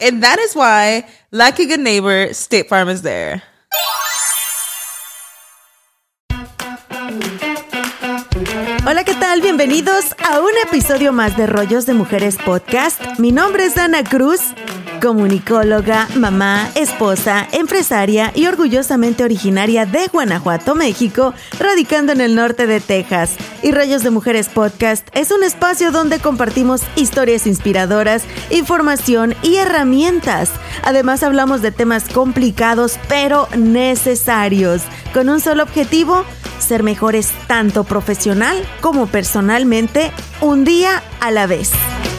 And that is why, like a good neighbor, State Farm is there. Hola, ¿qué tal? Bienvenidos a un episodio más de Rollos de Mujeres Podcast. Mi nombre es Ana Cruz, comunicóloga, mamá, esposa, empresaria y orgullosamente originaria de Guanajuato, México, radicando en el norte de Texas. Y Rollos de Mujeres Podcast es un espacio donde compartimos historias inspiradoras, información y herramientas. Además hablamos de temas complicados pero necesarios, con un solo objetivo, ser mejores tanto profesional como personalmente, un día a la vez.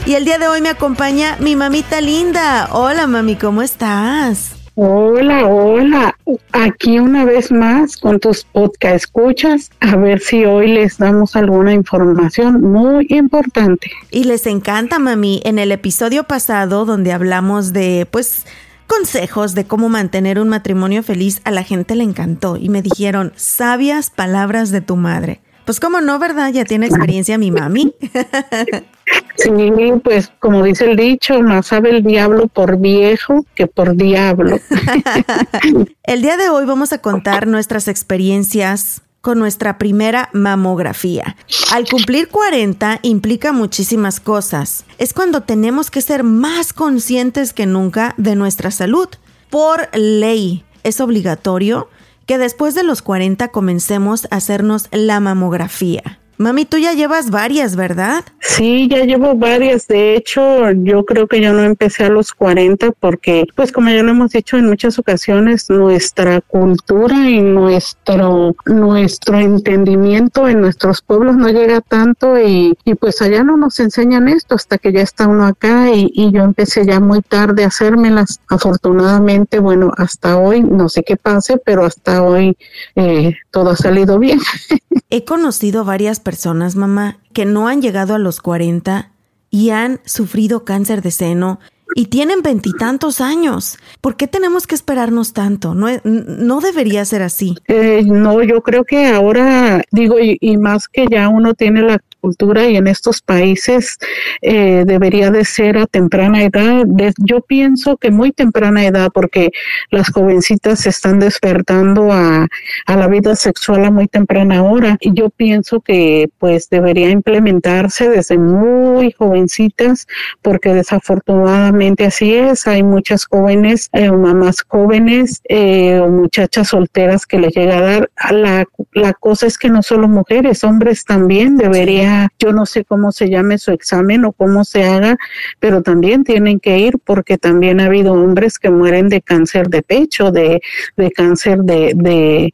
Y el día de hoy me acompaña mi mamita linda. Hola mami, ¿cómo estás? Hola, hola. Aquí una vez más con tus podcast escuchas, a ver si hoy les damos alguna información muy importante. Y les encanta, mami. En el episodio pasado donde hablamos de, pues, consejos de cómo mantener un matrimonio feliz, a la gente le encantó y me dijeron, sabias palabras de tu madre. Pues cómo no, ¿verdad? Ya tiene experiencia mi mami. Sí, pues como dice el dicho, más sabe el diablo por viejo que por diablo. el día de hoy vamos a contar nuestras experiencias con nuestra primera mamografía. Al cumplir 40 implica muchísimas cosas. Es cuando tenemos que ser más conscientes que nunca de nuestra salud. Por ley, es obligatorio que después de los 40 comencemos a hacernos la mamografía. Mami, tú ya llevas varias, ¿verdad? Sí, ya llevo varias. De hecho, yo creo que yo no empecé a los 40 porque, pues como ya lo hemos dicho en muchas ocasiones, nuestra cultura y nuestro, nuestro entendimiento en nuestros pueblos no llega tanto y, y pues allá no nos enseñan esto hasta que ya está uno acá y, y yo empecé ya muy tarde a hacérmelas. Afortunadamente, bueno, hasta hoy, no sé qué pase, pero hasta hoy eh, todo ha salido bien. He conocido varias personas, mamá, que no han llegado a los 40 y han sufrido cáncer de seno y tienen veintitantos años. ¿Por qué tenemos que esperarnos tanto? No, no debería ser así. Eh, no, yo creo que ahora, digo, y, más que ya uno tiene la cultura y en estos países eh, debería de ser a temprana edad. De, yo pienso que muy temprana edad porque las jovencitas se están despertando a, a la vida sexual a muy temprana hora y yo pienso que pues debería implementarse desde muy jovencitas porque desafortunadamente así es. Hay muchas jóvenes, eh, mamás jóvenes eh, o muchachas solteras que les llega a dar. La, la cosa es que no solo mujeres, hombres también deberían yo no sé cómo se llame su examen o cómo se haga, pero también tienen que ir porque también ha habido hombres que mueren de cáncer de pecho, de, de cáncer de, de,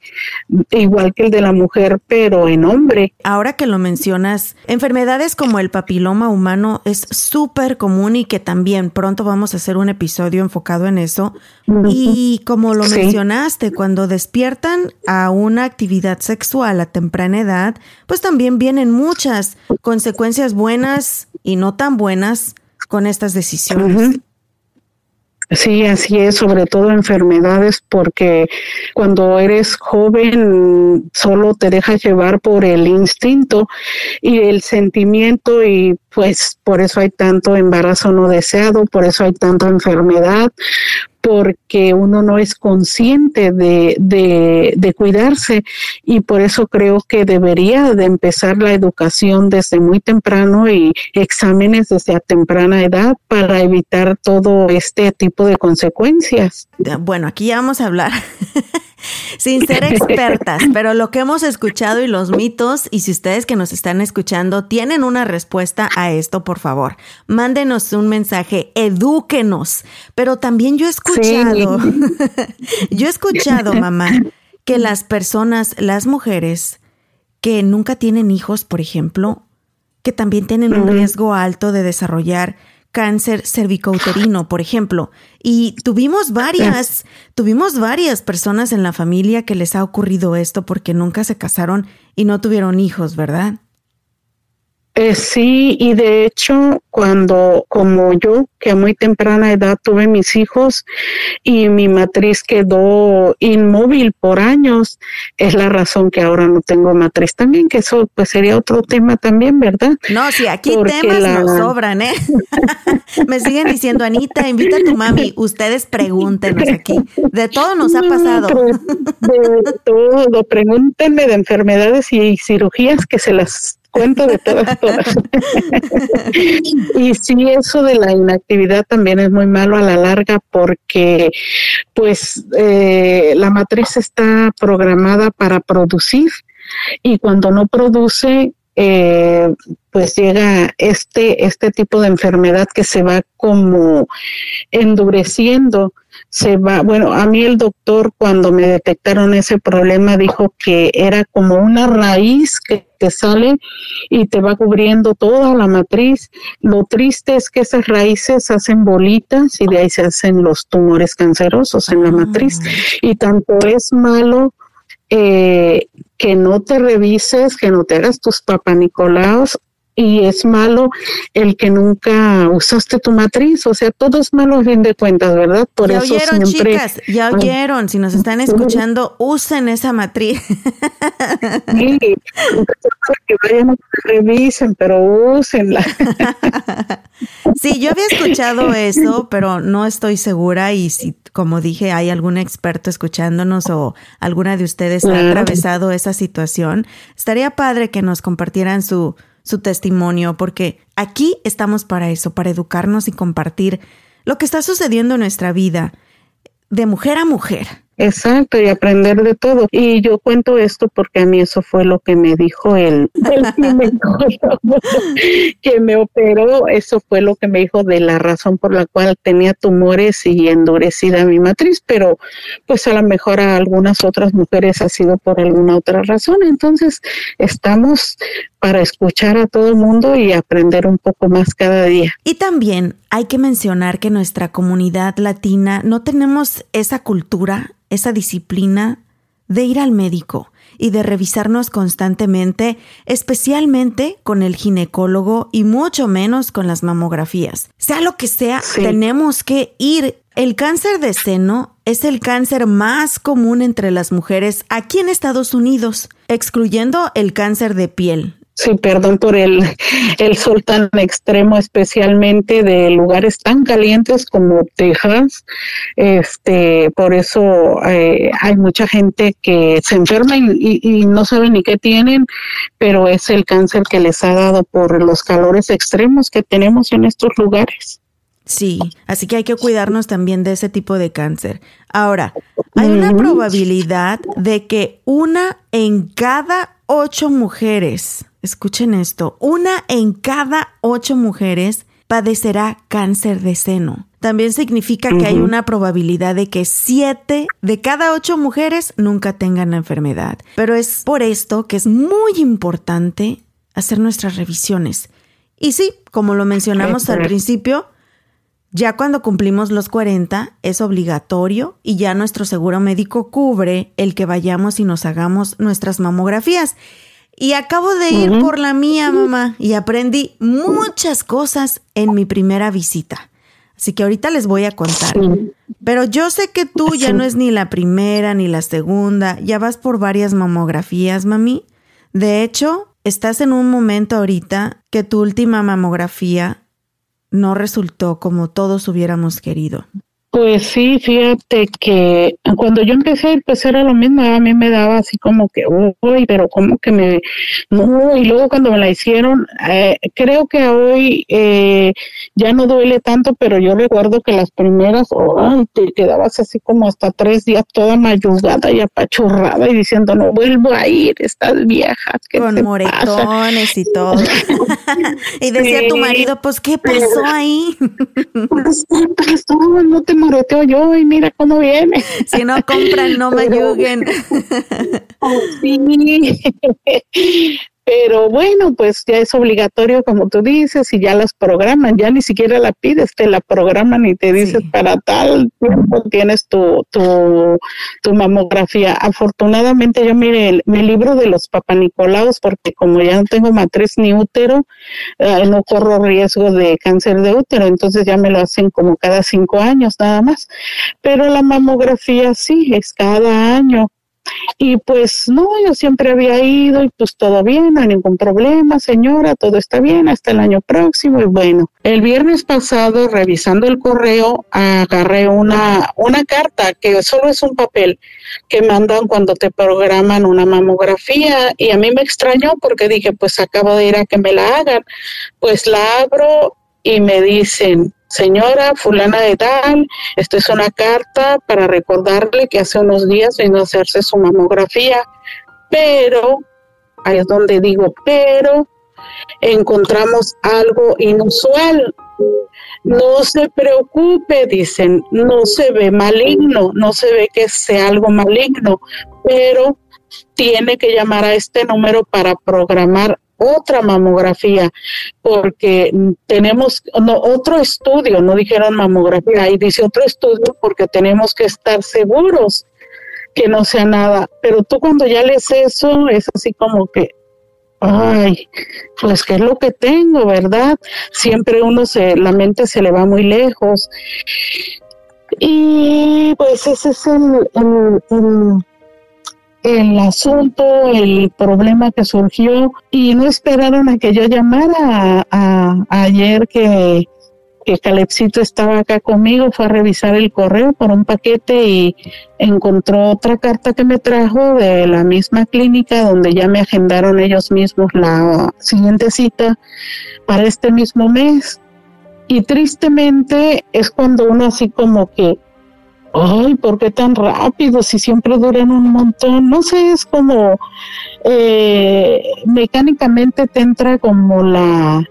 igual que el de la mujer, pero en hombre. Ahora que lo mencionas, enfermedades como el papiloma humano es súper común y que también pronto vamos a hacer un episodio enfocado en eso. Y como lo sí. mencionaste, cuando despiertan a una actividad sexual a temprana edad, pues también vienen muchas consecuencias buenas y no tan buenas con estas decisiones. Sí, así es, sobre todo enfermedades, porque cuando eres joven solo te dejas llevar por el instinto y el sentimiento y pues por eso hay tanto embarazo no deseado, por eso hay tanta enfermedad, porque uno no es consciente de, de, cuidarse y por eso creo que debería de empezar la educación desde muy temprano y exámenes desde a temprana edad para evitar todo este tipo de consecuencias. Bueno, aquí ya vamos a hablar sin ser expertas, pero lo que hemos escuchado y los mitos, y si ustedes que nos están escuchando tienen una respuesta a esto, por favor, mándenos un mensaje, edúquenos. Pero también yo he escuchado, yo he escuchado, mamá, que las personas, las mujeres que nunca tienen hijos, por ejemplo, que también tienen un riesgo alto de desarrollar cáncer cervicouterino, por ejemplo. Y tuvimos varias, tuvimos varias personas en la familia que les ha ocurrido esto porque nunca se casaron y no tuvieron hijos, ¿verdad? Eh, sí, y de hecho, cuando como yo, que a muy temprana edad tuve mis hijos y mi matriz quedó inmóvil por años, es la razón que ahora no tengo matriz también, que eso pues sería otro tema también, ¿verdad? No, sí, aquí temas nos sobran, ¿eh? Me siguen diciendo, Anita, invita a tu mami, ustedes pregúntenos aquí, de todo nos ha pasado. De todo, pregúntenme de enfermedades y cirugías que se las cuento de todas, todas. y sí, eso de la inactividad también es muy malo a la larga porque pues eh, la matriz está programada para producir y cuando no produce eh, pues llega este, este tipo de enfermedad que se va como endureciendo, se va, bueno, a mí el doctor cuando me detectaron ese problema dijo que era como una raíz que te sale y te va cubriendo toda la matriz. Lo triste es que esas raíces hacen bolitas y de ahí se hacen los tumores cancerosos en la matriz. Ah. Y tanto es malo eh, que no te revises, que no te hagas tus papanicolaos y es malo el que nunca usaste tu matriz, o sea, todo es malo a fin de cuentas, ¿verdad? Por ya eso oyeron, chicas, ya oyeron, si nos están escuchando, usen esa matriz. Sí, que vayan revisen, pero úsenla. Sí, yo había escuchado eso, pero no estoy segura y si, como dije, hay algún experto escuchándonos o alguna de ustedes ha atravesado esa situación, estaría padre que nos compartieran su su testimonio, porque aquí estamos para eso, para educarnos y compartir lo que está sucediendo en nuestra vida, de mujer a mujer. Exacto, y aprender de todo. Y yo cuento esto porque a mí eso fue lo que me dijo el, que me operó. Eso fue lo que me dijo de la razón por la cual tenía tumores y endurecida mi matriz, pero pues a lo mejor a algunas otras mujeres ha sido por alguna otra razón. Entonces, estamos para escuchar a todo el mundo y aprender un poco más cada día. Y también hay que mencionar que nuestra comunidad latina no tenemos esa cultura esa disciplina de ir al médico y de revisarnos constantemente, especialmente con el ginecólogo y mucho menos con las mamografías. Sea lo que sea, tenemos que ir. El cáncer de seno es el cáncer más común entre las mujeres aquí en Estados Unidos, excluyendo el cáncer de piel, Sí, perdón por el, el sol tan extremo, especialmente de lugares tan calientes como Texas. Este, por eso eh, hay mucha gente que se enferma y, y, no saben ni qué tienen, pero es el cáncer que les ha dado por los calores extremos que tenemos en estos lugares. Sí, así que hay que cuidarnos también de ese tipo de cáncer. Ahora, hay una probabilidad de que una en cada ocho mujeres escuchen esto, una en cada ocho mujeres padecerá cáncer de seno. También significa que hay una probabilidad de que siete de cada ocho mujeres nunca tengan la enfermedad. Pero es por esto que es muy importante hacer nuestras revisiones. Y sí, como lo mencionamos al principio, ya cuando cumplimos los 40 es obligatorio y ya nuestro seguro médico cubre el que vayamos y nos hagamos nuestras mamografías. Y acabo de ir por la mía, mamá, y aprendí muchas cosas en mi primera visita. Así que ahorita les voy a contar. Pero yo sé que tú ya no es ni la primera ni la segunda, ya vas por varias mamografías, mami. De hecho, estás en un momento ahorita que tu última mamografía no resultó como todos hubiéramos querido. Pues sí, fíjate que cuando yo empecé, pues era lo mismo, a mí me daba así como que, uy, pero como que me, no, y luego cuando me la hicieron, eh, creo que hoy eh, ya no duele tanto, pero yo recuerdo que las primeras, ay, te quedabas así como hasta tres días toda mayugada y apachurrada y diciendo, no vuelvo a ir, estás vieja. Con moretones y todo. y decía tu marido, pues, ¿qué pasó ahí? pues, no te moreteo yo y mira cómo viene. Si no compran, no me ayuden. sí. Pero bueno, pues ya es obligatorio, como tú dices, y ya las programan, ya ni siquiera la pides, te la programan y te dices para tal tiempo tienes tu, tu, tu mamografía. Afortunadamente yo mire, mi libro de los papanicolaos, porque como ya no tengo matriz ni útero, eh, no corro riesgo de cáncer de útero, entonces ya me lo hacen como cada cinco años nada más. Pero la mamografía sí, es cada año. Y pues no, yo siempre había ido y pues todo bien, no hay ningún problema, señora, todo está bien hasta el año próximo. Y bueno, el viernes pasado, revisando el correo, agarré una, una carta que solo es un papel que mandan cuando te programan una mamografía y a mí me extrañó porque dije, pues acabo de ir a que me la hagan. Pues la abro y me dicen, señora fulana de tal, esta es una carta para recordarle que hace unos días vino a hacerse su mamografía, pero, ahí es donde digo, pero encontramos algo inusual. No se preocupe, dicen, no se ve maligno, no se ve que sea algo maligno, pero tiene que llamar a este número para programar otra mamografía, porque tenemos no, otro estudio, no dijeron mamografía, ahí dice otro estudio porque tenemos que estar seguros que no sea nada. Pero tú cuando ya lees eso, es así como que, ay, pues qué es lo que tengo, ¿verdad? Siempre uno se, la mente se le va muy lejos. Y pues ese es el, el el asunto, el problema que surgió y no esperaron a que yo llamara ayer que, que Calepsito estaba acá conmigo, fue a revisar el correo por un paquete y encontró otra carta que me trajo de la misma clínica donde ya me agendaron ellos mismos la siguiente cita para este mismo mes. Y tristemente es cuando uno así como que ay, ¿por qué tan rápido? Si siempre duran un montón. No sé, es como eh, mecánicamente te entra como la,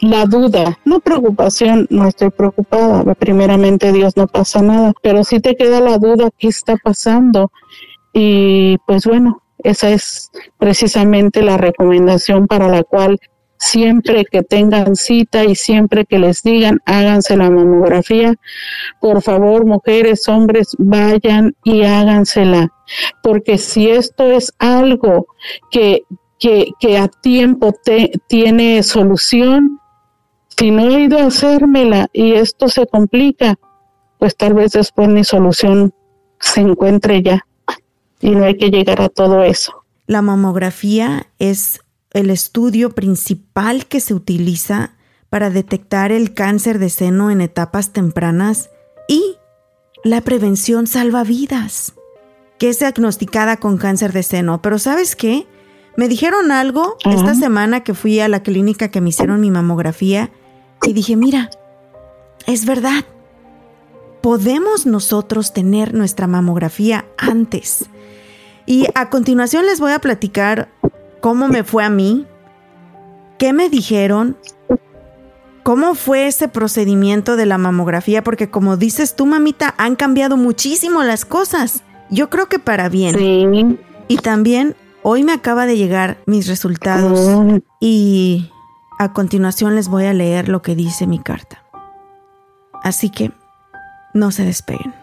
la duda, no preocupación, no estoy preocupada, primeramente Dios no pasa nada, pero sí te queda la duda, ¿qué está pasando? Y pues bueno, esa es precisamente la recomendación para la cual siempre que tengan cita y siempre que les digan háganse la mamografía, por favor mujeres, hombres, vayan y hágansela, porque si esto es algo que, que, que a tiempo te, tiene solución, si no he ido a hacérmela y esto se complica, pues tal vez después mi solución se encuentre ya. Y no hay que llegar a todo eso. La mamografía es el estudio principal que se utiliza para detectar el cáncer de seno en etapas tempranas y la prevención salva vidas, que es diagnosticada con cáncer de seno. Pero ¿sabes qué? Me dijeron algo esta semana que fui a la clínica que me hicieron mi mamografía y dije, mira, es verdad, podemos nosotros tener nuestra mamografía antes. Y a continuación les voy a platicar cómo me fue a mí, qué me dijeron, cómo fue ese procedimiento de la mamografía, porque como dices tú, mamita, han cambiado muchísimo las cosas. Yo creo que para bien. Sí. Y también hoy me acaba de llegar mis resultados oh. y a continuación les voy a leer lo que dice mi carta. Así que no se despeguen.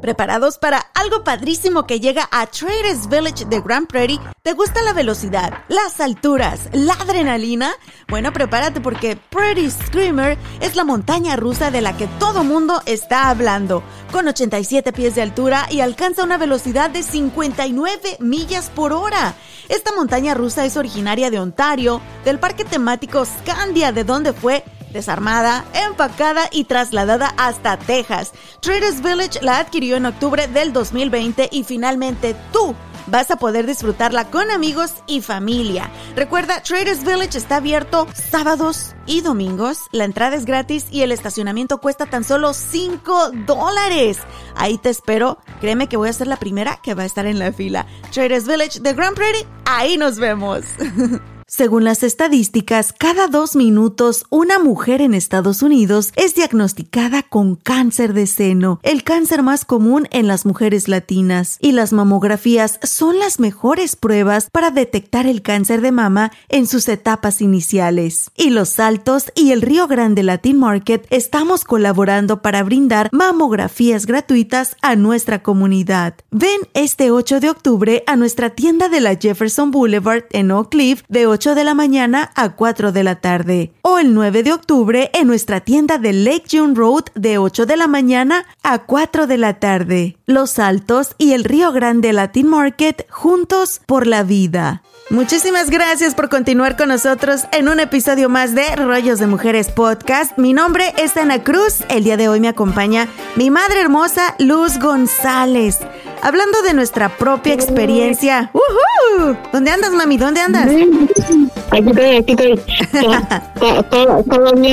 ¿Preparados para algo padrísimo que llega a Traders Village de Grand Prairie? ¿Te gusta la velocidad, las alturas, la adrenalina? Bueno, prepárate porque Pretty Screamer es la montaña rusa de la que todo mundo está hablando, con 87 pies de altura y alcanza una velocidad de 59 millas por hora. Esta montaña rusa es originaria de Ontario, del parque temático Scandia, de donde fue desarmada, empacada y trasladada hasta Texas. Traders Village la adquirió en octubre del 2020 y finalmente tú vas a poder disfrutarla con amigos y familia. Recuerda, Traders Village está abierto sábados y domingos. La entrada es gratis y el estacionamiento cuesta tan solo 5 dólares. Ahí te espero. Créeme que voy a ser la primera que va a estar en la fila. Traders Village de Grand Prairie, ahí nos vemos. Según las estadísticas, cada dos minutos una mujer en Estados Unidos es diagnosticada con cáncer de seno, el cáncer más común en las mujeres latinas, y las mamografías son las mejores pruebas para detectar el cáncer de mama en sus etapas iniciales. Y Los Altos y el Río Grande Latin Market estamos colaborando para brindar mamografías gratuitas a nuestra comunidad. Ven este 8 de octubre a nuestra tienda de la Jefferson Boulevard en Oak Cliff de 8 de la mañana a 4 de la tarde. O el 9 de octubre en nuestra tienda de Lake June Road de 8 de la mañana a 4 de la tarde. Los Altos y el Río Grande Latin Market juntos por la vida. Muchísimas gracias por continuar con nosotros en un episodio más de Rollos de Mujeres Podcast. Mi nombre es Ana Cruz. El día de hoy me acompaña mi madre hermosa Luz González. Hablando de nuestra propia experiencia. ¡Uhú! ¿Dónde andas, mami? ¿Dónde andas? Aquí estoy, aquí estoy.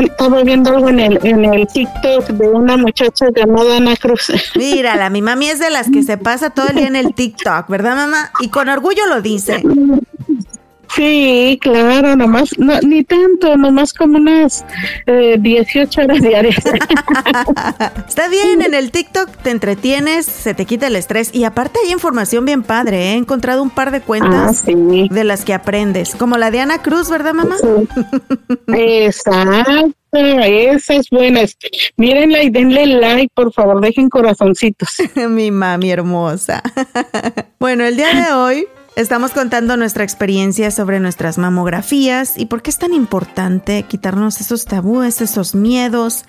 Estaba viendo algo en el, en el TikTok de una muchacha llamada Ana Cruz. Mírala, mi mami es de las que se pasa todo el día en el TikTok, ¿verdad, mamá? Y con orgullo lo dice. Sí, claro, nomás, no, ni tanto, nomás como unas eh, 18 horas diarias. Está bien, en el TikTok te entretienes, se te quita el estrés y aparte hay información bien padre, ¿eh? he encontrado un par de cuentas Ah, sí. de las que aprendes, como la de Ana Cruz, ¿verdad, mamá? Exacto, esas buenas. Mírenla y denle like, por favor, dejen corazoncitos. Mi mami hermosa. bueno, el día de hoy estamos contando nuestra experiencia sobre nuestras mamografías y por qué es tan importante quitarnos esos tabúes, esos miedos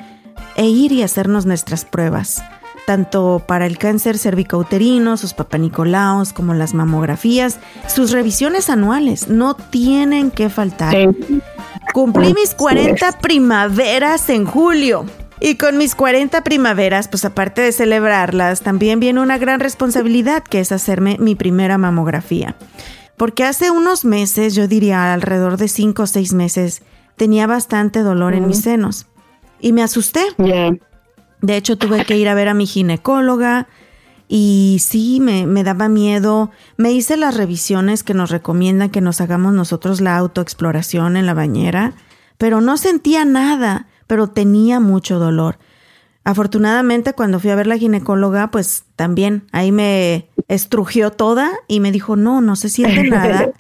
e ir y hacernos nuestras pruebas. Tanto para el cáncer cervicouterino, sus papanicolaos, como las mamografías, sus revisiones anuales no tienen que faltar. Sí. Cumplí mis Así 40 es. primaveras en julio. Y con mis 40 primaveras, pues aparte de celebrarlas, también viene una gran responsabilidad que es hacerme mi primera mamografía. Porque hace unos meses, yo diría alrededor de 5 o 6 meses, tenía bastante dolor en mis senos. Y me asusté. De hecho, tuve que ir a ver a mi ginecóloga y sí, me, me daba miedo. Me hice las revisiones que nos recomiendan que nos hagamos nosotros la autoexploración en la bañera, pero no sentía nada, pero tenía mucho dolor. Afortunadamente, cuando fui a ver la ginecóloga, pues también ahí me estrugió toda y me dijo, no, no se siente nada.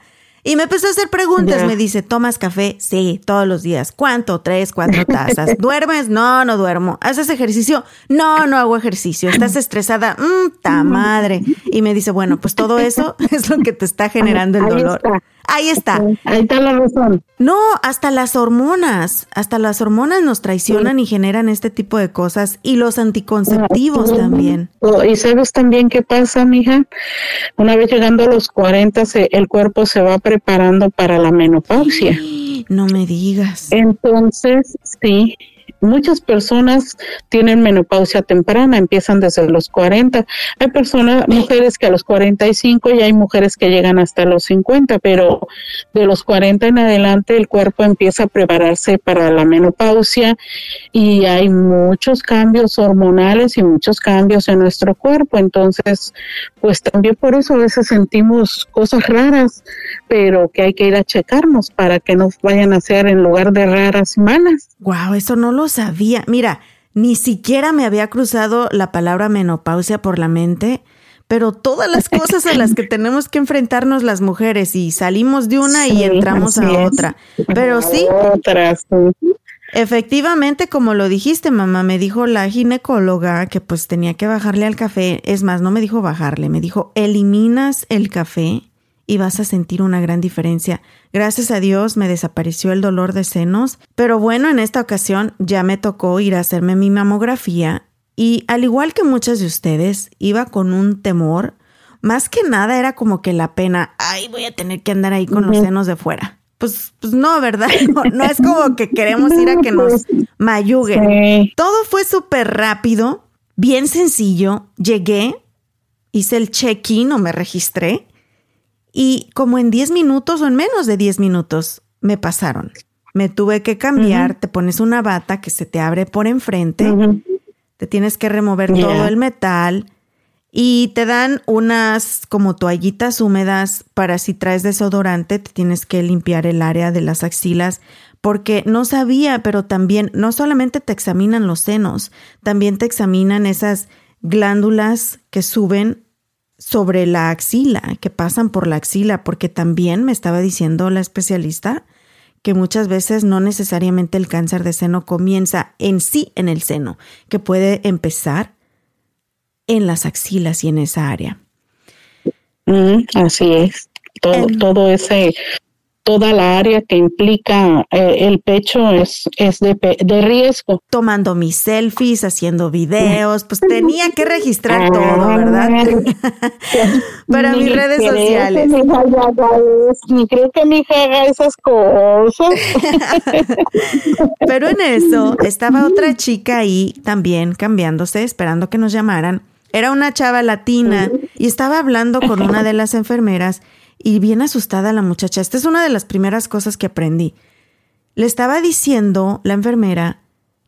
Y me empezó a hacer preguntas. Me dice, ¿tomas café? Sí, todos los días. ¿Cuánto? Tres, cuatro tazas. ¿Duermes? No, no duermo. ¿Haces ejercicio? No, no hago ejercicio. ¿Estás estresada? Mmm, ta madre. Y me dice, bueno, pues todo eso es lo que te está generando el Ahí dolor. está. Ahí está. Ahí está la razón. No, hasta las hormonas, hasta las hormonas nos traicionan y generan este tipo de cosas y los anticonceptivos también. Oh, Y sabes también qué pasa, mija. Una vez llegando a los 40, se- el cuerpo se va preparando para la menopausia. No me digas. Entonces, sí, muchas personas tienen menopausia temprana, empiezan desde los 40. Hay personas, mujeres que a los 45 y hay mujeres que llegan hasta los 50, pero de los 40 en adelante el cuerpo empieza a prepararse para la menopausia y hay muchos cambios hormonales y muchos cambios en nuestro cuerpo. Entonces, pues también por eso a veces sentimos cosas raras, pero que hay que ir a checarnos para que no vayan a ser en lugar de raras malas. Wow, eso no lo sabía. Mira, ni siquiera me había cruzado la palabra menopausia por la mente, pero todas las cosas a las que tenemos que enfrentarnos las mujeres y salimos de una y entramos a otra. Pero sí. Efectivamente, como lo dijiste, mamá, me dijo la ginecóloga que pues tenía que bajarle al café. Es más, no me dijo bajarle, me dijo eliminas el café y vas a sentir una gran diferencia. Gracias a Dios me desapareció el dolor de senos, pero bueno, en esta ocasión ya me tocó ir a hacerme mi mamografía y al igual que muchas de ustedes, iba con un temor. Más que nada era como que la pena, ay, voy a tener que andar ahí con los senos de fuera. Pues, pues no, ¿verdad? No, es como que queremos ir a que nos mayuguen. Todo fue súper rápido, bien sencillo. Llegué, hice el check-in o me registré y como en 10 minutos o en menos de 10 minutos me pasaron. Me tuve que cambiar, te pones una bata que se te abre por enfrente, te tienes que remover todo el metal y te dan unas como toallitas húmedas para si traes desodorante, te tienes que limpiar el área de las axilas porque no sabía, pero también no solamente te examinan los senos, también te examinan esas glándulas que suben sobre la axila, que pasan por la axila, porque también me estaba diciendo la especialista que muchas veces no necesariamente el cáncer de seno comienza en sí en el seno, que puede empezar en las axilas y en esa área. Mm, así es. Todo, todo ese toda la área que implica eh, el pecho es, es de, de, riesgo. Tomando mis selfies, haciendo videos, pues tenía que registrar ah, todo, ¿verdad? Para mis redes sociales. ni creo que mi hija haga esas cosas. Pero en eso estaba otra chica ahí también cambiándose, esperando que nos llamaran. Era una chava latina y estaba hablando con una de las enfermeras y bien asustada la muchacha. Esta es una de las primeras cosas que aprendí. Le estaba diciendo la enfermera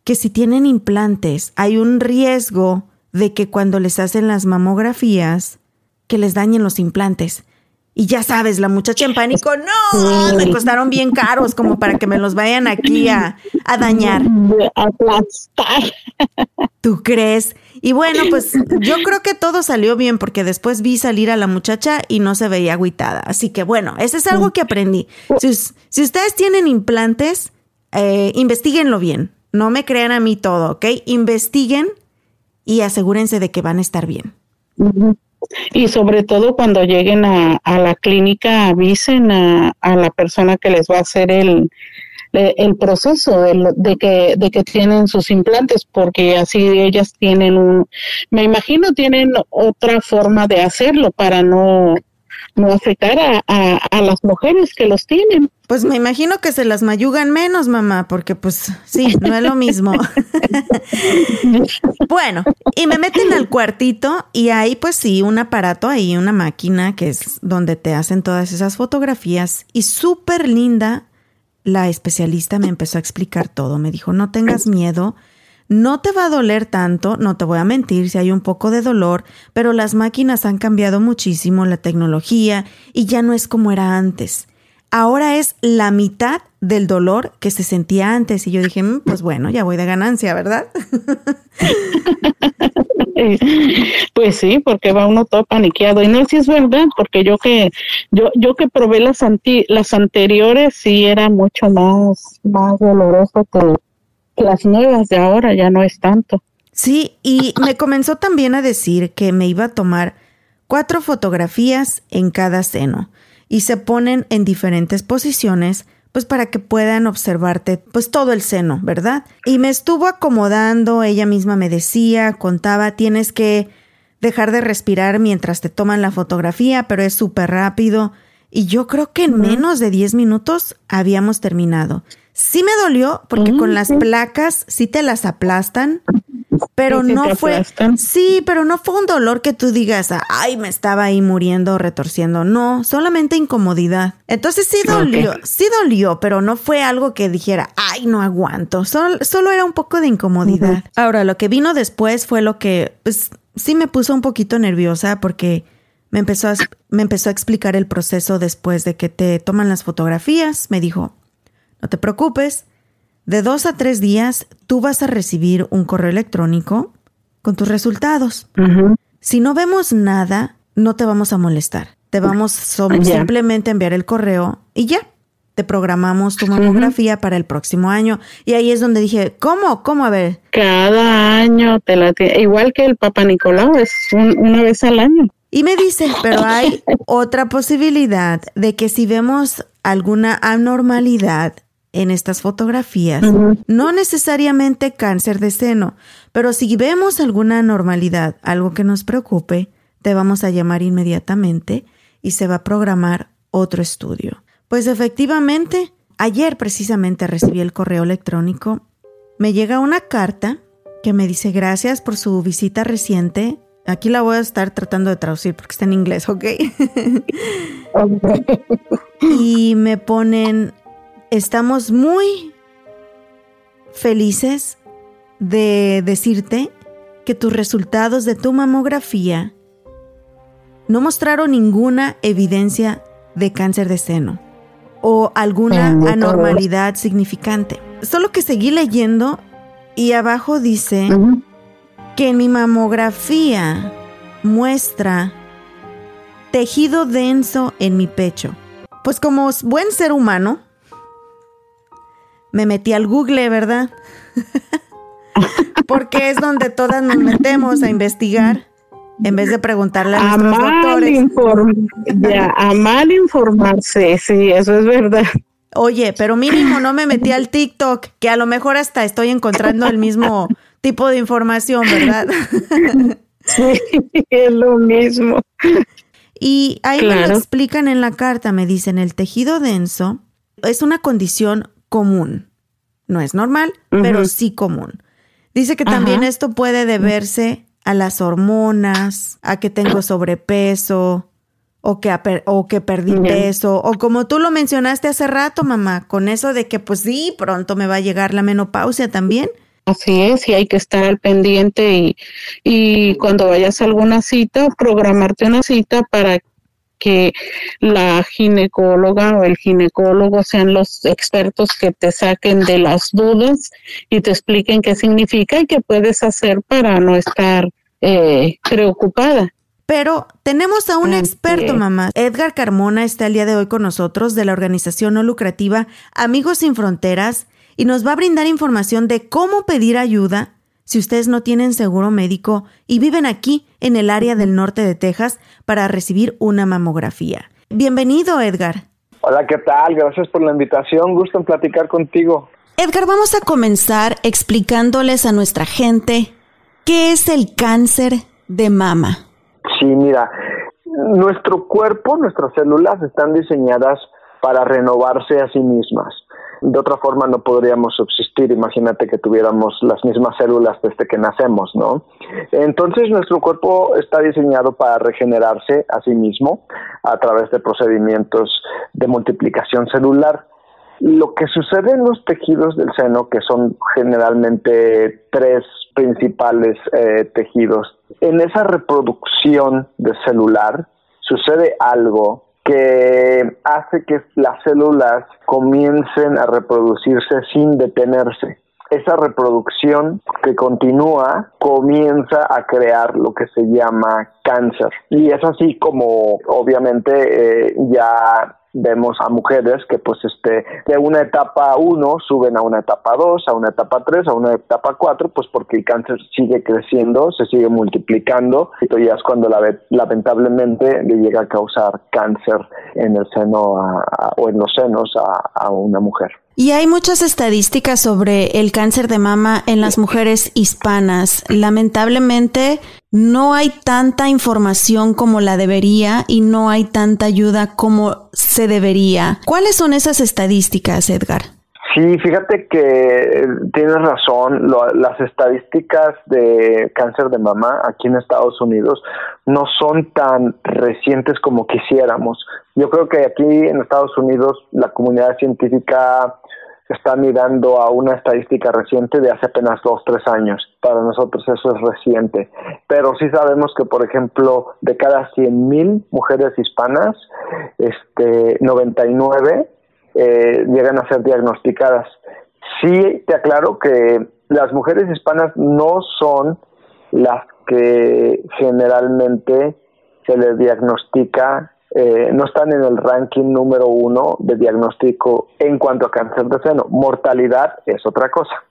que si tienen implantes hay un riesgo de que cuando les hacen las mamografías que les dañen los implantes. Y ya sabes, la muchacha en pánico, no, me costaron bien caros como para que me los vayan aquí a, a dañar. Aplastar. ¿Tú crees? Y bueno, pues yo creo que todo salió bien porque después vi salir a la muchacha y no se veía agüitada. Así que bueno, eso es algo que aprendí. Si, ustedes tienen implantes, eh, investiguenlo bien. No me crean a mí todo, ¿ok? Investiguen y asegúrense de que van a estar bien. Y sobre todo cuando lleguen a, la clínica, avisen a, a la persona que les va a hacer el, el proceso de, que, de que tienen sus implantes, porque así ellas tienen un, me imagino tienen otra forma de hacerlo para no, no afectar a, a, las mujeres que los tienen. Pues me imagino que se las mayugan menos, mamá, porque pues sí, no es lo mismo. bueno, y me meten al cuartito y hay pues sí un aparato ahí, una máquina que es donde te hacen todas esas fotografías y súper linda la especialista me empezó a explicar todo. Me dijo, no tengas miedo, no te va a doler tanto, no te voy a mentir si hay un poco de dolor, pero las máquinas han cambiado muchísimo, la tecnología, y ya no es como era antes. Ahora es la mitad del dolor que se sentía antes. Y yo dije, mm, pues bueno, ya voy de ganancia, ¿verdad? Pues sí, porque va uno todo paniqueado. Y no, si es verdad, porque yo que, yo, yo que probé las las anteriores, sí era mucho más, más doloroso que, las nuevas de ahora, ya no es tanto. Sí, y me comenzó también a decir que me iba a tomar cuatro fotografías en cada seno y se ponen en diferentes posiciones pues para que puedan observarte pues todo el seno, ¿verdad? Y me estuvo acomodando, ella misma me decía, contaba, tienes que dejar de respirar mientras te toman la fotografía, pero es súper rápido. Y yo creo que en menos de 10 minutos habíamos terminado. Sí me dolió porque con las placas sí te las aplastan, pero no fue Sí, pero no fue un dolor que tú digas, "Ay, me estaba ahí muriendo, retorciendo." No, solamente incomodidad. Entonces sí dolió, sí dolió, pero no fue algo que dijera, "Ay, no aguanto." Solo, era un poco de incomodidad. Ahora, lo que vino después fue lo que pues sí me puso un poquito nerviosa porque me empezó a, me empezó a explicar el proceso después de que te toman las fotografías. Me dijo, no te preocupes, de dos a tres días tú vas a recibir un correo electrónico con tus resultados. Si no vemos nada, no te vamos a molestar. Te vamos simplemente a enviar el correo y ya. te programamos tu mamografía para el próximo año. Y ahí es donde dije, ¿cómo? ¿Cómo? A ver. Cada año te la igual que el Papa Nicolau, es una vez al año. Y me dice, pero hay otra posibilidad de que si vemos alguna anormalidad en estas fotografías, no necesariamente cáncer de seno, pero si vemos alguna anormalidad, algo que nos preocupe, te vamos a llamar inmediatamente y se va a programar otro estudio. Pues efectivamente, ayer precisamente recibí el correo electrónico. Me llega una carta que me dice gracias por su visita reciente. Aquí la voy a estar tratando de traducir porque está en inglés, ¿ok? y me ponen, estamos muy felices de decirte que tus resultados de tu mamografía no mostraron ninguna evidencia de cáncer de seno o alguna anormalidad significante. Solo que seguí leyendo y abajo dice que en mi mamografía muestra tejido denso en mi pecho. Pues como buen ser humano, me metí al Google, ¿verdad? Porque es donde todas nos metemos a investigar en vez de preguntarle a, nuestros doctores. a mal informarse, sí, eso es verdad. Oye, pero mínimo no me metí al TikTok, que a lo mejor hasta estoy encontrando el mismo tipo de información, ¿verdad? Sí, es lo mismo. Y ahí me lo explican en la carta, me dicen, el tejido denso es una condición común. No es normal, pero sí común. Dice que también esto puede deberse a las hormonas, a que tengo sobrepeso o que, o que perdí peso, o como tú lo mencionaste hace rato, mamá, con eso de que pues sí, pronto me va a llegar la menopausia también. Así es, y hay que estar al pendiente y, y cuando vayas a alguna cita, programarte una cita para que la ginecóloga o el ginecólogo sean los expertos que te saquen de las dudas y te expliquen qué significa y qué puedes hacer para no estar eh, preocupada. Pero tenemos a un experto, mamá. Edgar Carmona está el día de hoy con nosotros de la organización no lucrativa Amigos Sin Fronteras y nos va a brindar información de cómo pedir ayuda si ustedes no tienen seguro médico y viven aquí en el área del norte de Texas para recibir una mamografía. Bienvenido, Edgar. Hola, ¿qué tal? Gracias por la invitación. Gusto en platicar contigo. Edgar, vamos a comenzar explicándoles a nuestra gente qué es el cáncer de mama. Sí, mira, nuestro cuerpo, nuestras células están diseñadas para renovarse a sí mismas de otra forma no podríamos subsistir. Imagínate que tuviéramos las mismas células desde que nacemos, ¿no? Entonces nuestro cuerpo está diseñado para regenerarse a sí mismo a través de procedimientos de multiplicación celular. Lo que sucede en los tejidos del seno, que son generalmente tres principales eh, tejidos, en esa reproducción de celular sucede algo que hace que las células comiencen a reproducirse sin detenerse. Esa reproducción que continúa comienza a crear lo que se llama cáncer. Y es así como obviamente eh, ya vemos a mujeres que pues este de una etapa 1 suben a una etapa 2, a una etapa 3, a una etapa 4, pues porque el cáncer sigue creciendo, se sigue multiplicando y ya es cuando la, lamentablemente le llega a causar cáncer en el seno o en los senos a, a una mujer. Y hay muchas estadísticas sobre el cáncer de mama en las mujeres hispanas. Lamentablemente no hay tanta información como la debería y no hay tanta ayuda como se debería. ¿Cuáles son esas estadísticas, Edgar? Sí, fíjate que tienes razón. las estadísticas de cáncer de mama aquí en Estados Unidos no son tan recientes como quisiéramos. Yo creo que aquí en Estados Unidos la comunidad científica está mirando a una estadística reciente de hace apenas dos, tres años. Para nosotros eso es reciente. Pero sí sabemos que, por ejemplo, de cada 100.000 mujeres hispanas, este, 99 eh, llegan a ser diagnosticadas. Sí te aclaro que las mujeres hispanas no son las que generalmente se les diagnostica eh, no están en el ranking número uno de diagnóstico en cuanto a cáncer de seno. Mortalidad es otra cosa,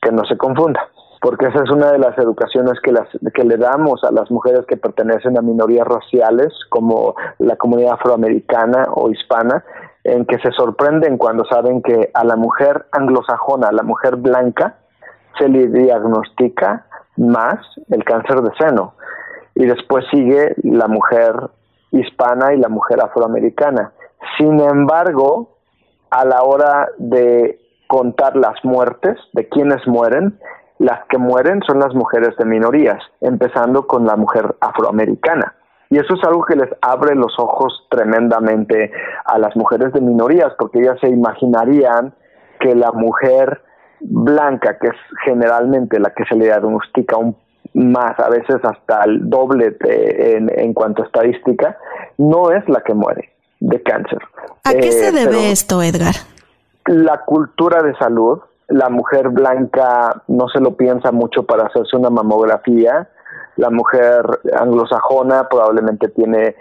que no se confunda, porque esa es una de las educaciones que, las, que le damos a las mujeres que pertenecen a minorías raciales, como la comunidad afroamericana o hispana, en que se sorprenden cuando saben que a la mujer anglosajona, a la mujer blanca, se le diagnostica más el cáncer de seno. Y después sigue la mujer hispana y la mujer afroamericana. Sin embargo, a la hora de contar las muertes, de quienes mueren, las que mueren son las mujeres de minorías, empezando con la mujer afroamericana. Y eso es algo que les abre los ojos tremendamente a las mujeres de minorías, porque ellas se imaginarían que la mujer blanca, que es generalmente la que se le diagnostica un más, a veces hasta el doble en, en, cuanto a estadística, no es la que muere de cáncer. ¿A qué se eh, debe esto, Edgar? La cultura de salud. La mujer blanca no se lo piensa mucho para hacerse una mamografía. La mujer anglosajona probablemente tiene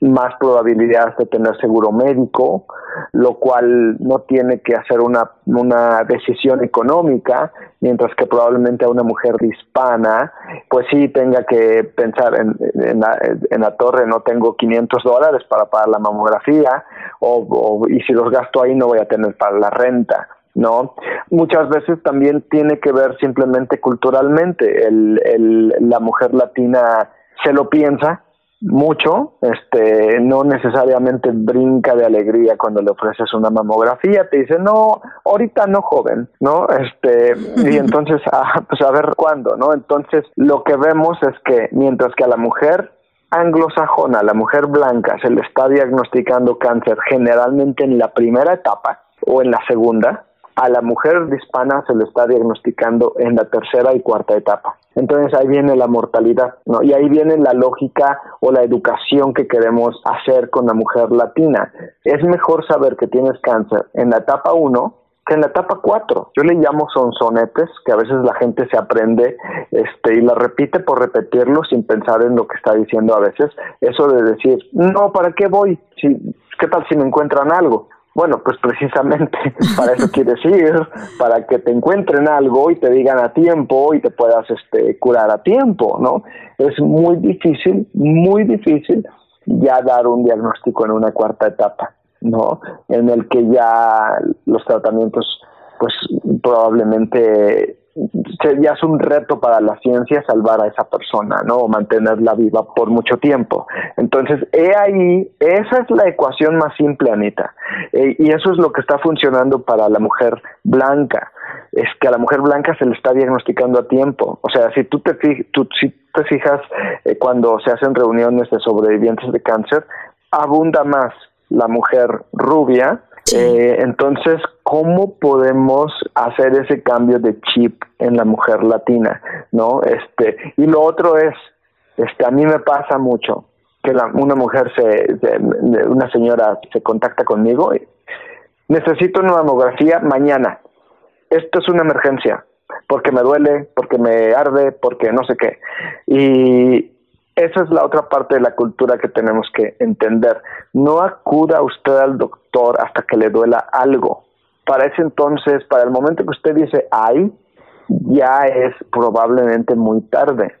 más probabilidades de tener seguro médico, lo cual no tiene que hacer una, una decisión económica, mientras que probablemente a una mujer hispana, pues sí tenga que pensar en, en, la, en la torre, no tengo 500 dólares para pagar la mamografía, o, y si los gasto ahí no voy a tener para la renta. ¿No? Muchas veces también tiene que ver simplemente culturalmente. El, el, la mujer latina se lo piensa, mucho, este, no necesariamente brinca de alegría cuando le ofreces una mamografía, te dice, no, ahorita no joven, ¿no? Este, y entonces, ah, pues a ver cuándo, ¿no? Entonces, lo que vemos es que mientras que a la mujer anglosajona, la mujer blanca, se le está diagnosticando cáncer generalmente en la primera etapa o en la segunda, a la mujer hispana se le está diagnosticando en la tercera y cuarta etapa. Entonces ahí viene la mortalidad, ¿no? Y ahí viene la lógica o la educación que queremos hacer con la mujer latina. Es mejor saber que tienes cáncer en la etapa 1 que en la etapa 4. Yo le llamo sonsonetes, que a veces la gente se aprende este, y la repite por repetirlo sin pensar en lo que está diciendo a veces. Eso de decir, no, ¿para qué voy? Si, ¿Qué tal si me encuentran algo? Bueno, pues precisamente para eso quiere decir, para que te encuentren algo y te digan a tiempo y te puedas este, curar a tiempo, ¿no? Es muy difícil, muy difícil ya dar un diagnóstico en una cuarta etapa, ¿no? En el que ya los tratamientos, pues probablemente ya es un reto para la ciencia salvar a esa persona, ¿no? O mantenerla viva por mucho tiempo. Entonces, he ahí, esa es la ecuación más simple, Anita. Eh, y eso es lo que está funcionando para la mujer blanca. Es que a la mujer blanca se le está diagnosticando a tiempo. O sea, si tú te, tú, si te fijas eh, cuando se hacen reuniones de sobrevivientes de cáncer, abunda más la mujer rubia eh, entonces, ¿cómo podemos hacer ese cambio de chip en la mujer latina? ¿No? Este, y lo otro es, este, a mí me pasa mucho que una mujer se, una señora se contacta conmigo y necesito una mamografía mañana. Esto es una emergencia, porque me duele, porque me arde, porque no sé qué. Y esa es la otra parte de la cultura que tenemos que entender. No acuda usted al doctor hasta que le duela algo. Para ese entonces, para el momento que usted dice ay, ya es probablemente muy tarde.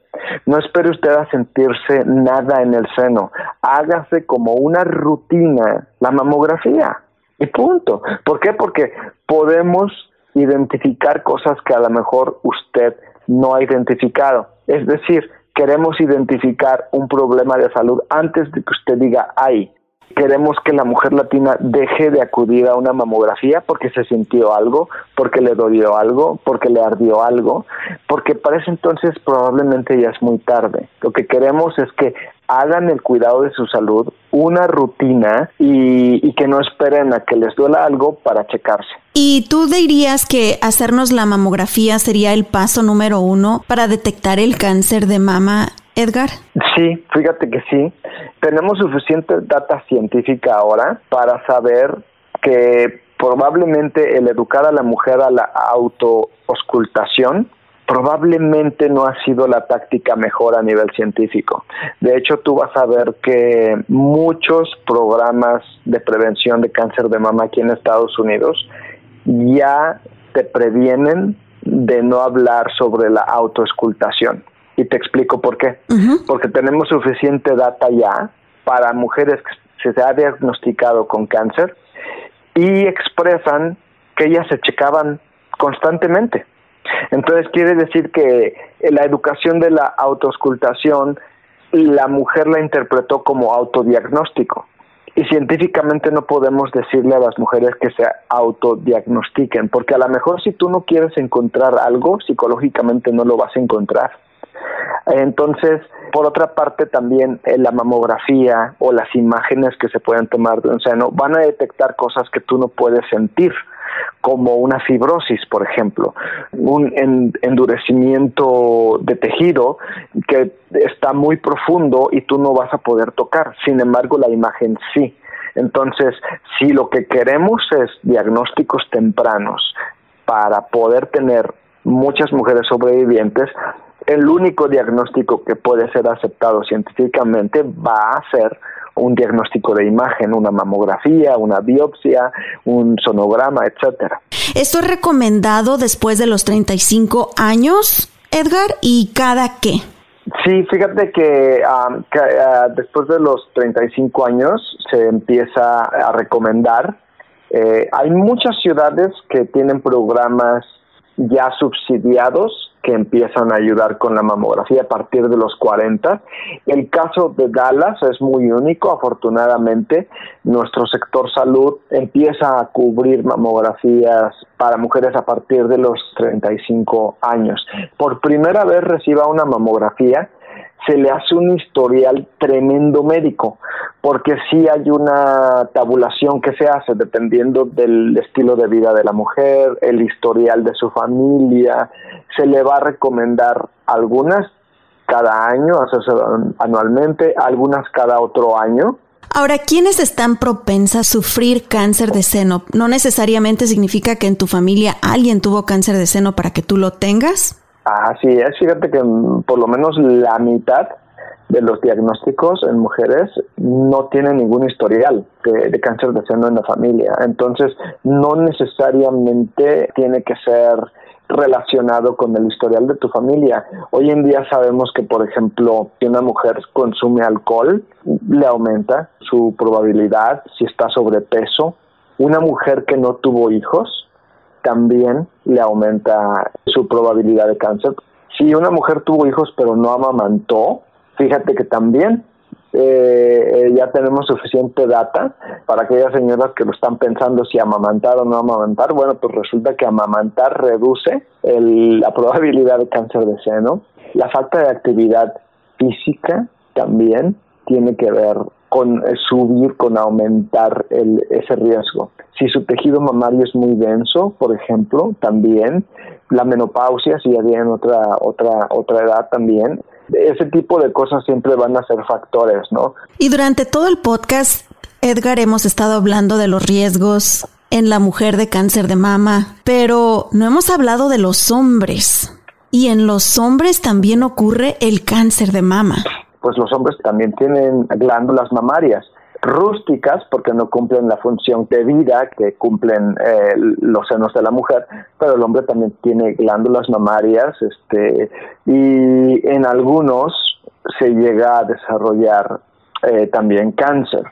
No espere usted a sentirse nada en el seno. Hágase como una rutina la mamografía. Y punto. ¿Por qué? Porque podemos identificar cosas que a lo mejor usted no ha identificado. Es decir, queremos identificar un problema de salud antes de que usted diga, ay, queremos que la mujer latina deje de acudir a una mamografía porque se sintió algo, porque le dolió algo, porque le ardió algo, porque para ese entonces probablemente ya es muy tarde. Lo que queremos es que hagan el cuidado de su salud una rutina y, y, que no esperen a que les duela algo para checarse. ¿Y tú dirías que hacernos la mamografía sería el paso número uno para detectar el cáncer de mama Edgar? Sí, fíjate que sí. Tenemos suficiente data científica ahora para saber que probablemente el educar a la mujer a la autooscultación probablemente no ha sido la táctica mejor a nivel científico. De hecho, tú vas a ver que muchos programas de prevención de cáncer de mama aquí en Estados Unidos ya te previenen de no hablar sobre la autoescultación. Y te explico por qué. Porque tenemos suficiente data ya para mujeres que se ha diagnosticado con cáncer y expresan que ellas se checaban constantemente. Entonces quiere decir que la educación de la autoescultación la mujer la interpretó como autodiagnóstico. Y científicamente no podemos decirle a las mujeres que se autodiagnostiquen, porque a lo mejor si tú no quieres encontrar algo, psicológicamente no lo vas a encontrar. Entonces, por otra parte, también eh, la mamografía o las imágenes que se pueden tomar de un seno van a detectar cosas que tú no puedes sentir como una fibrosis, por ejemplo, un endurecimiento de tejido que está muy profundo y tú no vas a poder tocar. Sin embargo, la imagen sí. Entonces, si lo que queremos es diagnósticos tempranos para poder tener muchas mujeres sobrevivientes, el único diagnóstico que puede ser aceptado científicamente va a ser un diagnóstico de imagen, una mamografía, una biopsia, un sonograma, etcétera. ¿Esto es recomendado después de los 35 años, Edgar? ¿Y cada qué? Sí, fíjate que, ah, después de los 35 años se empieza a recomendar. Eh, hay muchas ciudades que tienen programas ya subsidiados que empiezan a ayudar con la mamografía a partir de los 40. El caso de Dallas es muy único, afortunadamente. Nuestro sector salud empieza a cubrir mamografías para mujeres a partir de los 35 años. Por primera vez reciba una mamografía se le hace un historial tremendo médico, porque sí hay una tabulación que se hace dependiendo del estilo de vida de la mujer, el historial de su familia, se le va a recomendar algunas cada año, anualmente, algunas cada otro año. Ahora, ¿quiénes están propensas a sufrir cáncer de seno? ¿No necesariamente significa que en tu familia alguien tuvo cáncer de seno para que tú lo tengas? Así es, fíjate que mm, por lo menos la mitad de los diagnósticos en mujeres no tienen ningún historial de, cáncer de seno en la familia. Entonces, no necesariamente tiene que ser relacionado con el historial de tu familia. Hoy en día sabemos que, por ejemplo, si una mujer consume alcohol, le aumenta su probabilidad si está sobrepeso. Una mujer que no tuvo hijos, también le aumenta su probabilidad de cáncer. Si una mujer tuvo hijos pero no amamantó, fíjate que también eh, eh, ya tenemos suficiente data para aquellas señoras que lo están pensando si amamantar o no amamantar. Bueno, pues resulta que amamantar reduce la probabilidad de cáncer de seno. La falta de actividad física también tiene que ver con subir, con aumentar el, ese riesgo. Si su tejido mamario es muy denso, por ejemplo, también la menopausia, si ya tienen otra, otra, otra edad también, ese tipo de cosas siempre van a ser factores, ¿no? Y durante todo el podcast, Edgar, hemos estado hablando de los riesgos en la mujer de cáncer de mama, pero no hemos hablado de los hombres. Y en los hombres también ocurre el cáncer de mama pues los hombres también tienen glándulas mamarias rústicas porque no cumplen la función de vida que cumplen eh, los senos de la mujer, pero el hombre también tiene glándulas mamarias este, y en algunos se llega a desarrollar eh, también cáncer.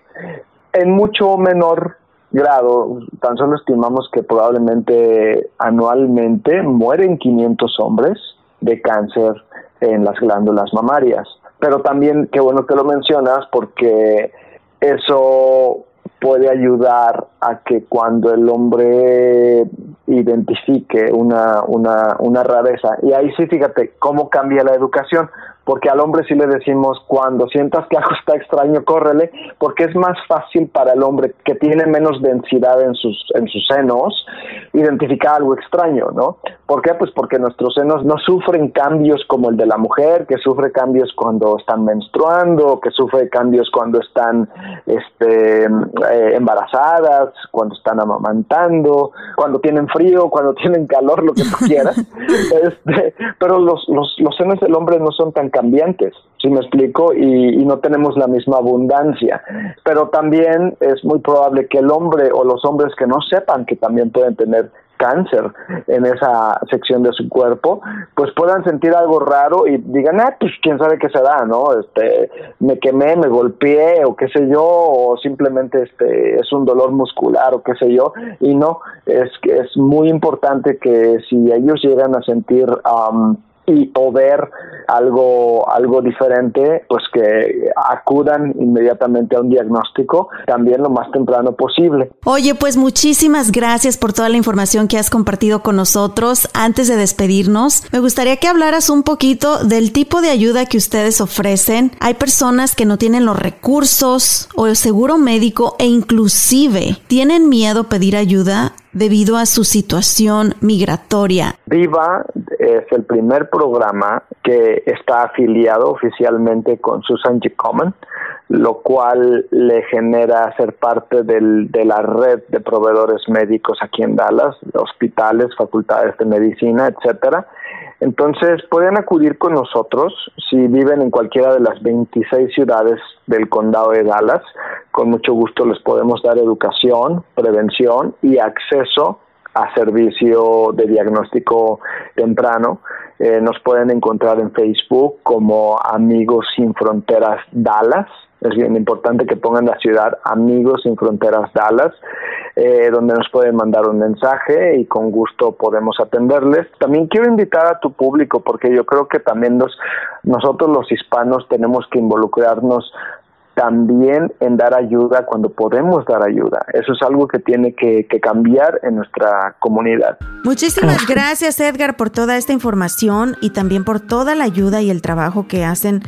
En mucho menor grado, tan solo estimamos que probablemente anualmente mueren 500 hombres de cáncer en las glándulas mamarias pero también qué bueno que lo mencionas porque eso puede ayudar a que cuando el hombre identifique una, una, una rareza, y ahí sí fíjate cómo cambia la educación, porque al hombre sí le decimos cuando sientas que algo está extraño, córrele, porque es más fácil para el hombre que tiene menos densidad en sus, en sus senos identificar algo extraño, ¿no? ¿Por qué? Pues porque nuestros senos no sufren cambios como el de la mujer, que sufre cambios cuando están menstruando, que sufre cambios cuando están este, eh, embarazadas, cuando están amamantando, cuando tienen frío, cuando tienen calor, lo que tú quieras. este, pero los, los, los senos del hombre no son tan cambiantes, si me explico, y, y no tenemos la misma abundancia. Pero también es muy probable que el hombre o los hombres que no sepan que también pueden tener cáncer en esa sección de su cuerpo, pues puedan sentir algo raro y digan, ah, pues quién sabe qué será, ¿no? Este, me quemé, me golpeé o qué sé yo, o simplemente este es un dolor muscular o qué sé yo, y no, es que es muy importante que si ellos llegan a sentir y o ver algo algo diferente pues que acudan inmediatamente a un diagnóstico también lo más temprano posible. Oye, pues muchísimas gracias por toda la información que has compartido con nosotros. Antes de despedirnos, me gustaría que hablaras un poquito del tipo de ayuda que ustedes ofrecen. Hay personas que no tienen los recursos o el seguro médico e inclusive tienen miedo a pedir ayuda debido a su situación migratoria. Viva es el primer programa que está afiliado oficialmente con Susan G. Komen, lo cual le genera ser parte del, de la red de proveedores médicos aquí en Dallas, hospitales, facultades de medicina, etcétera entonces pueden acudir con nosotros si viven en cualquiera de las 26 ciudades del condado de Dallas. Con mucho gusto les podemos dar educación, prevención y acceso a servicio de diagnóstico temprano. Eh, nos pueden encontrar en Facebook como Amigos Sin Fronteras Dallas es bien importante que pongan la ciudad Amigos sin Fronteras Dallas, eh, donde nos pueden mandar un mensaje y con gusto podemos atenderles. También quiero invitar a tu público porque yo creo que también nosotros los hispanos tenemos que involucrarnos también en dar ayuda cuando podemos dar ayuda. Eso es algo que tiene que, cambiar en nuestra comunidad. Muchísimas gracias Edgar por toda esta información y también por toda la ayuda y el trabajo que hacen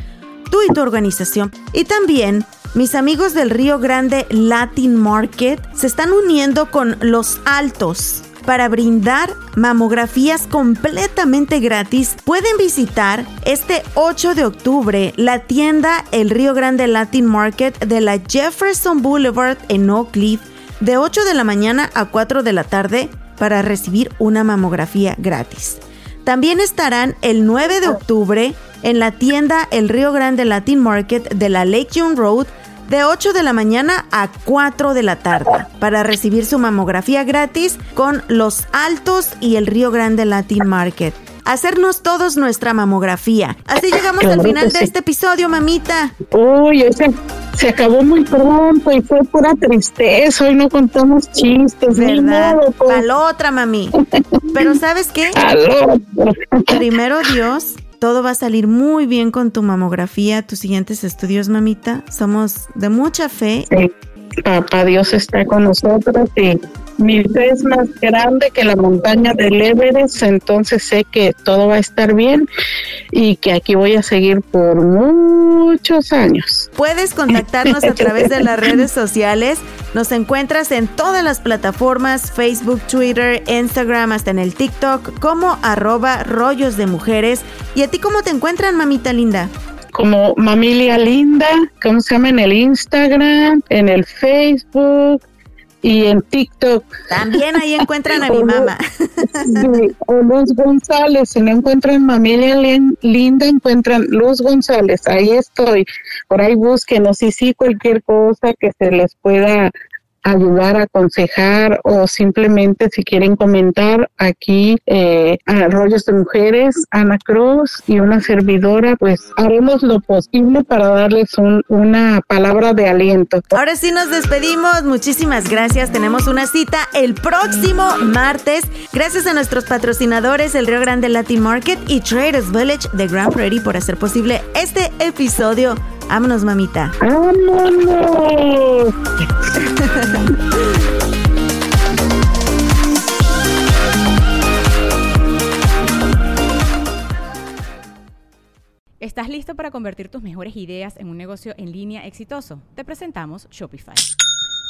tú y tu organización. Y también mis amigos del Río Grande Latin Market se están uniendo con Los Altos para brindar mamografías completamente gratis, pueden visitar este 8 de octubre la tienda El Río Grande Latin Market de la Jefferson Boulevard en Oak Cliff de 8 de la mañana a 4 de la tarde para recibir una mamografía gratis. También estarán el 9 de octubre en la tienda El Río Grande Latin Market de la Lake Young Road de 8 de la mañana a 4 de la tarde para recibir su mamografía gratis con Los Altos y el Río Grande Latin Market. Hacernos todos nuestra mamografía. Así llegamos al final de este episodio, mamita. Uy, ese se acabó muy pronto y fue pura tristeza. Hoy no contamos chistes. ¿Verdad? Pues. A la otra, mami. Pero ¿sabes qué? Primero Dios todo va a salir muy bien con tu mamografía, tus siguientes estudios, mamita. Somos de mucha fe. Sí. Papá Dios está con nosotros y mi fe es más grande que la montaña del Everest, entonces sé que todo va a estar bien y que aquí voy a seguir por muchos años. Puedes contactarnos a través de las redes sociales. Nos encuentras en todas las plataformas, Facebook, Twitter, Instagram, hasta en el TikTok, como arroba rollos de mujeres. ¿Y a ti cómo te encuentran, mamita linda? Como Mamilia Linda, ¿cómo se llama? En el Instagram, en el Facebook, y en TikTok. También ahí encuentran a mi mamá. o Luz González, si no encuentran Mamilia Linda, encuentran Luz González, ahí estoy. Por ahí búsquenos y sí cualquier cosa que se les pueda ayudar, aconsejar o simplemente si quieren comentar aquí eh, a Rollos de Mujeres, Ana Cruz y una servidora, pues haremos lo posible para darles un, una palabra de aliento. Ahora sí nos despedimos, muchísimas gracias, tenemos una cita el próximo martes, gracias a nuestros patrocinadores el Río Grande Latin Market y Traders Village de Grand Prairie por hacer posible este episodio Vámonos, mamita. ¡Vámonos! ¿Estás listo para convertir tus mejores ideas en un negocio en línea exitoso? Te presentamos Shopify.